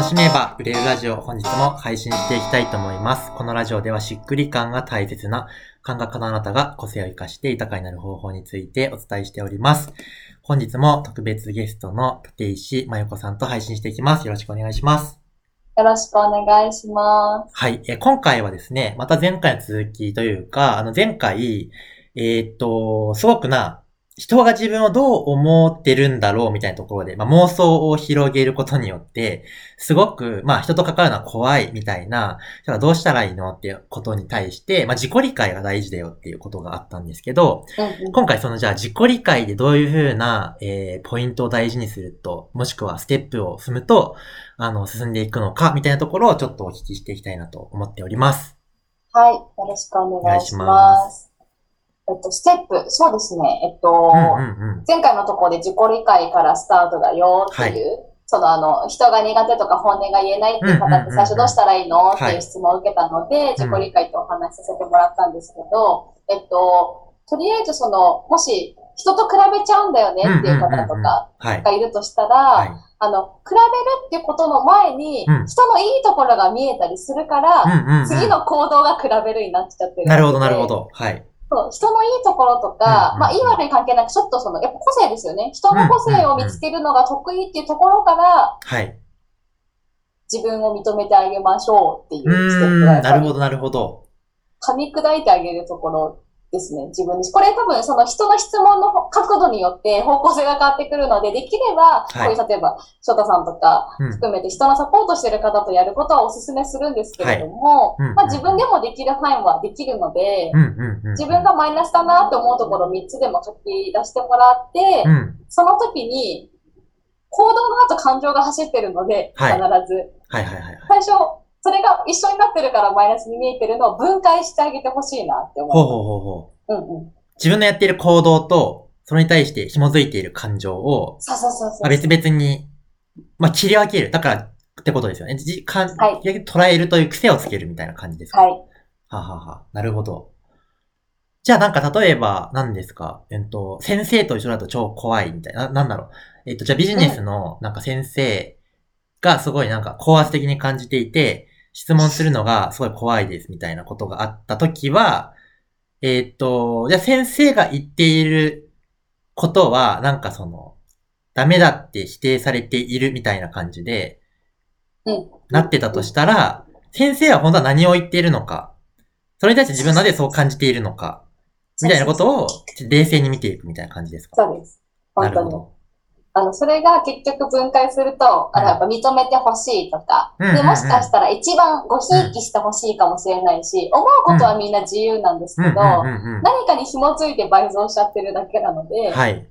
楽しめば売れるラジオ本日も配信していきたいと思います。このラジオではしっくり感が大切な感覚のあなたが個性を生かして豊かになる方法についてお伝えしております。本日も特別ゲストの立石真由子さんと配信していきます。よろしくお願いします。よろしくお願いします。はい。えー今回はですね、また前回の続きというか、あの前回、えーっと、すごくな、人が自分をどう思ってるんだろうみたいなところで、まあ、妄想を広げることによって、すごく、まあ、人と関わるのは怖いみたいな、じゃあどうしたらいいのっていうことに対して、まあ、自己理解が大事だよっていうことがあったんですけど、今回そのじゃあ自己理解でどういうふうな、えーポイントを大事にすると、もしくはステップを踏むと、あの、進んでいくのか、みたいなところをちょっとお聞きしていきたいなと思っております。はい。よろしくお願いします。えっと、ステップ、そうですね。えっと、うんうんうん。前回のところで自己理解からスタートだよっていう、そのあの、人が苦手とか本音が言えないっていう方って最初どうしたらいいのっていう質問を受けたので、自己理解とお話しさせてもらったんですけど、えっと、とりあえずその、もし人と比べちゃうんだよねっていう方とかはい。がいるとしたら、はい。あの、比べるっていうことの前に、うん人のいいところが見えたりするから、うんうんうん。次の行動が比べるになっちゃってる。なるほど、なるほ。ど。はい。そう人のいいところとか、うんうんまあ、いい悪い関係なく、ちょっとその、やっぱ個性ですよね。人の個性を見つけるのが得意っていうところから、はい。自分を認めてあげましょうっていうステップがなるほど、なるほど。噛み砕いてあげるところですね、自分に。これ多分その人の質問の角度によって方向性が変わってくるので、できれば、はいこういう例えば、翔太さんとかうん。含めて人のサポートしてる方とやることはお勧めするんですけれども、まあ自分でもできる範囲はできるので。自分がマイナスだなって思うところを3つでも書き出してもらって、うん。その時に、行動の後感情が走ってるので、はい必ず。最初、それが一緒になってるからマイナスに見えてるのを分解してあげてほしいなって思う。ほうほうほうほう。うんうん。自分のやっている行動と、それに対して紐づいている感情を、そうそうそうあ、別々に、まあ、切り分ける。だから、ってことですよね。じかんはい捉えるという癖をつけるみたいな感じですか？はい。はあはあはあなるほど。じゃあなんか例えば何ですか？えっと、先生と一緒だと超怖いみたいな。ななんだろう？えっと、じゃあビジネスのなんか先生がすごいなんか高圧的に感じていて、質問するのがすごい怖いですみたいなことがあったときは、えっと、じゃあ先生が言っていることはなんかその、ダメだって否定されているみたいな感じで、うん。なってたとしたら、先生は本当は何を言っているのか、それに対して自分はなぜそう感じているのか、みたいなことを冷静に見ていくみたいな感じですか？そうです。な本当に。るほど。あの、それが結局分解すると、あの、やっぱ認めてほしいとか、で、もしかしたら一番ごひいきしてほしいかもしれないし、思うことはみんな自由なんですけど。何かに紐づいて倍増しちゃってるだけなので、はい。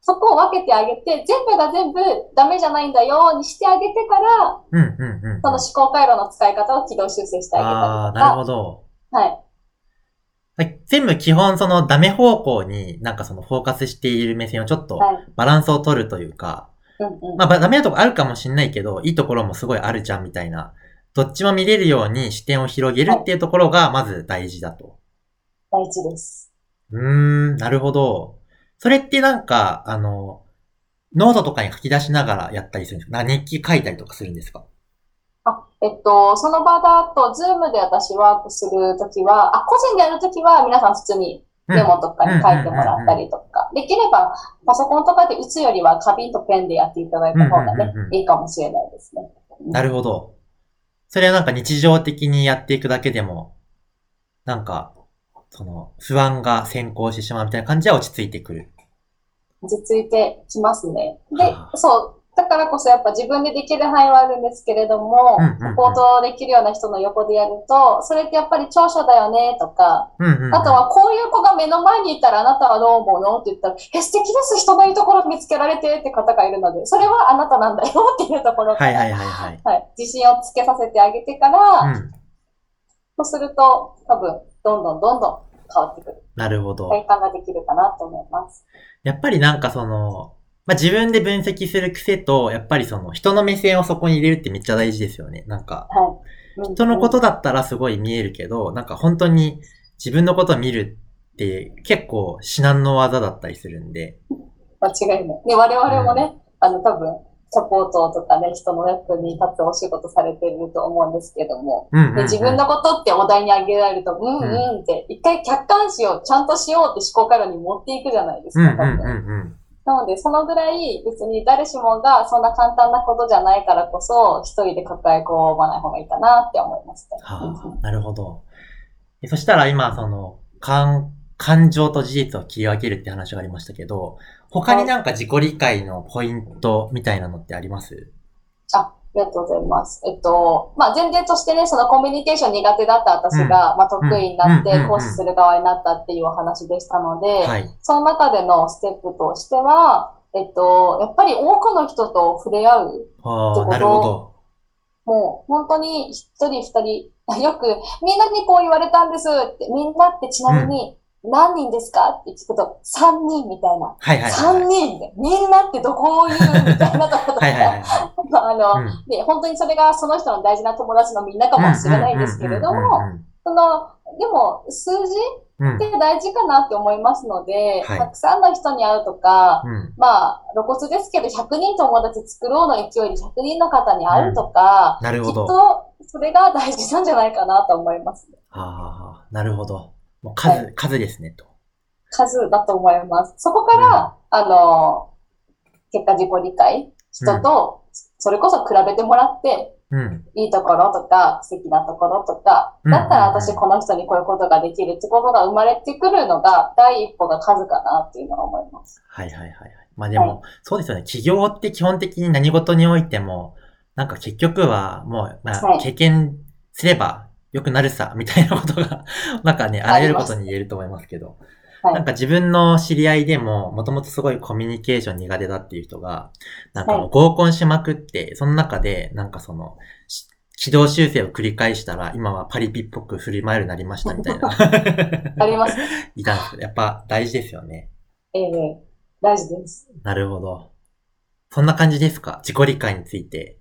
そこを分けてあげて、全部が全部ダメじゃないんだよにしてあげてから、うんうんうん。その思考回路の使い方を軌道修正してあげああー、たりとか、なるほど。はい。はい全部基本そのダメ方向になんかそのフォーカスしている目線をちょっとはい。バランスを取るというか。まあばダメなとこあるかもしんないけど、いいところもすごいあるじゃんみたいな、どっちも見れるように視点を広げるっていうところがまず大事だと。大事です。うーん、なるほど。それってなんか、あの、ノートとかに書き出しながらやったりするんですか？な日記書いたりとかするんですか？あ、えっと、その場だと、ズームで私ワークするときは、あ、個人でやるときは皆さん普通にメモとかに書いてもらったりとか、できればパソコンとかで打つよりは紙とペンでやっていただいた方がねいいかもしれないですね。なるほど。それはなんか日常的にやっていくだけでも、なんか、その、不安が先行してしまうみたいな感じは落ち着いてくる。落ち着いてきますね。では、あそう。だからこそやっぱ自分でできる範囲はあるんですけれどもうんうんうん、サポートできるような人の横でやると、それってやっぱり長所だよねとか。あとは、こういう子が目の前にいたらあなたはどう思うのって言ったら、え、素敵です、人のいいところ見つけられてって方がいるので、それはあなたなんだよっていうところから、はいはいはいはい。はい自信をつけさせてあげてから、うん。そうすると、多分、どんどんどんどん変わってくる。なるほど。体感ができるかなと思います。やっぱりなんかその、まあ、自分で分析する癖と、やっぱりその人の目線をそこに入れるってめっちゃ大事ですよね。なんか、人のことだったらすごい見えるけど、なんか本当に自分のことを見るって結構至難の技だったりするんで。間違いない。で、我々もね、あの、多分、サポートとかね、人の役に立つお仕事されてると思うんですけども、うんうんうんで自分のことってお題に挙げられると、うんうんって、一回客観視をちゃんとしようって思考回路に持っていくじゃないですか、うんうん多分。うんなので、そのぐらい別に誰しもがそんな簡単なことじゃないからこそ、一人で抱え込まない方がいいかなって思いました。はあ、なるほど。そしたら今、その、感、感情と事実を切り分けるって話がありましたけど、他になんか自己理解のポイントみたいなのってあります？あありがとうございます。えっと、まあ、前提としてね、そのコミュニケーション苦手だった私が、まあ、得意になっうんうんうんうんて講師する側になったっていうお話でしたので、はい。その中でのステップとしては、えっと、やっぱり多くの人と触れ合う。ってことなるほど。もう本当に一人二人、よくみんなにこう言われたんですって、みんなってちなみに何人ですか？って聞くと、三人みたいな。はいはいはい。三人で、みんなってどこを言うみたいなところとか、はいはいはい はあの、い。うんで、本当にそれがその人の大事な友達のみんなかもしれないですけれどうんうんも、うんその、でも数字うんって大事かなって思いますので、はいたくさんの人に会うとか、うん。まあ、露骨ですけど、100人友達作ろうの勢いで100人の方に会うとか、きっなるほど。とそれが大事なんじゃないかなと思います。ああ、なるほど。もう数、は数ですね、と。数だと思います。そこから、あの、結果自己理解、人と、それこそ比べてもらって、うん。いいところとか、素敵なところとか、うんだったら私この人にこういうことができるってことが生まれてくるのが、第一歩が数かなっていうのは思います。はいはいはいはい。まあでも、そうですよね。企業って基本的に何事においても、なんか結局はもう、まあ、はい経験すれば良くなるさ、みたいなことが、なんかね、あらゆることに言えると思いますけど。はいなんか自分の知り合いでも、もともとすごいコミュニケーション苦手だっていう人が、なんかもう合コンしまくって、その中で、なんかその、し軌道修正を繰り返したら、今はパリピっぽく振り回るようになりましたみたいな。あります。いたんですけど、やっぱ大事ですよね。ええ大事です。なるほど。そんな感じですか？自己理解について。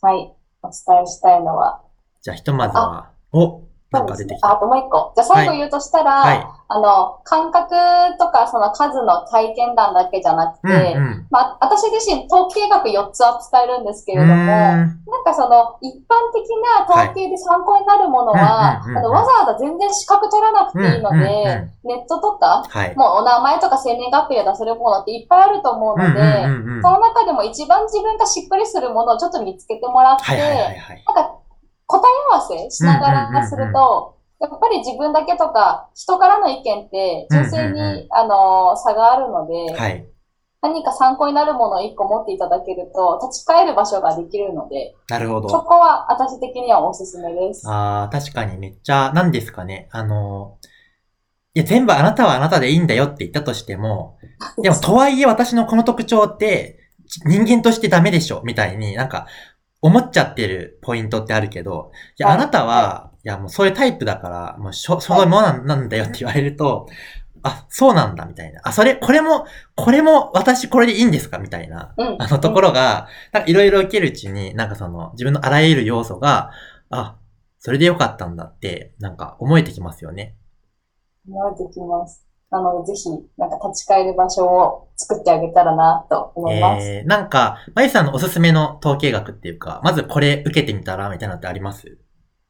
はい。お伝えしたいのは。じゃあひとまずは、おなんか出てきあ、あた。ともう一個。じゃあ最後言うとしたら、はい。あの、感覚とかその数の体験談だけじゃなくて、うんうん。まあ、私自身統計学4つ扱えるんですけれども、んなんかその一般的な統計で参考になるものは、わざわざ全然資格取らなくていいので、ネットとか、はい。もうお名前とか生年月日で出せるものっていっぱいあると思うので、その中でも一番自分がしっくりするものをちょっと見つけてもらって。なんか答え合わせしながらすると、うんやっぱり自分だけとか、人からの意見って、純粋に、あの、差があるので、はい。何か参考になるものを一個持っていただけると、立ち返る場所ができるので、なるほど。そこは私的にはおすすめです。ああ、確かにめっちゃ、何ですかね。あの、いや、全部あなたはあなたでいいんだよって言ったとしても、でも、とはいえ私のこの特徴って、人間としてダメでしょみたいになんか、思っちゃってるポイントってあるけど、いや、はいあなたは、いや、もうそういうタイプだから、もうしょ、そういうものなんだよって言われると、あ、そうなんだ、みたいな。あ、それ、これも、これも私これでいいんですかみたいな。うん。あのところが、なんかいろいろ受けるうちに、なんかその、自分のあらゆる要素が、あ、それでよかったんだって、なんか思えてきますよね。思えてきます。なので、ぜひ、なんか立ち返る場所を作ってあげたらなと思います。えー、なんか、まゆさんのおすすめの統計学っていうか、まずこれ受けてみたらみたいなのってあります？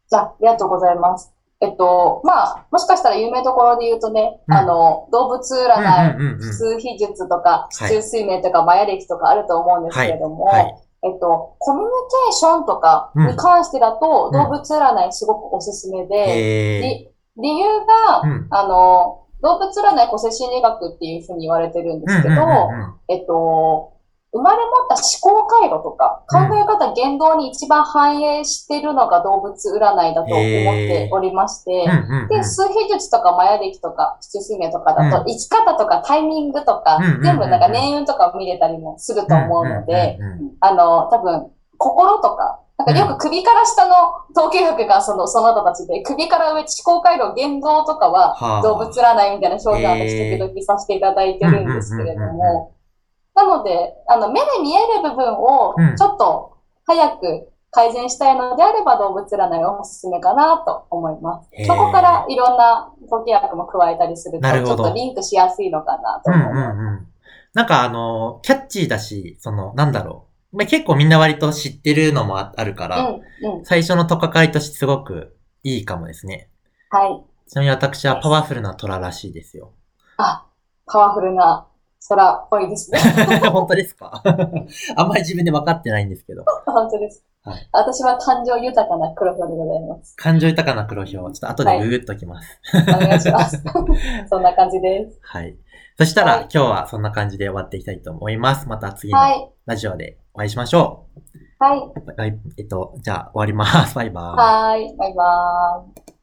じゃあ、ありがとうございます。えっと、まあ、もしかしたら有名どころで言うとね、うん。あの、動物占い、うんうんうんうん。普通秘術とか、はい。地中水明とか、マヤ歴とかあると思うんですけれども、はい。はい。えっと、コミュニケーションとかに関してだと、うん。動物占いすごくおすすめで、えり理由が。あの、動物占い個性心理学っていうふうに言われてるんですけど、えっと、生まれ持った思考回路とか、考え方、言動に一番反映してるのが動物占いだと思っておりまして、で、数秘術とかマヤ歴とか、七水明とかだと、うん生き方とかタイミングとか全部なんか年運とか見れたりもすると思うので、あの、多分、心とか、なんかよく首から下の統計学がその、その他たちで、首から上、思考回路、言動とかは、はあ動物占いみたいな表現を私時々させていただいてるんですけれどうんうんうんうんも、なので、あの、目で見える部分をうんちょっと早く改善したいのであれば動物占いをおすすめかなと思います。そこからいろんな統計学も加えたりすると、ちょっとリンクしやすいのかなとうん思います。うんうん。なんかあの、キャッチーだし、その、なんだろう。まあ、結構みんな割と知ってるのもああるから、うん、うん。最初のとかかりとしてすごくいいかもですね。はい。ちなみに私はパワフルな虎らしいですよ。あ、パワフルな空っぽいですね。本当ですか？あんまり自分で分かってないんですけど。本当です。はい私は感情豊かな黒ひょうでございます。感情豊かな黒ひょう。ちょっと後でググっときます。お願いします。そんな感じです。はい。そしたら、はい今日はそんな感じで終わっていきたいと思います。また次のはい。ラジオでお会いしましょはい。う。はい。えっと、じゃあ終わります。バイバイ。はい。バイバーイ。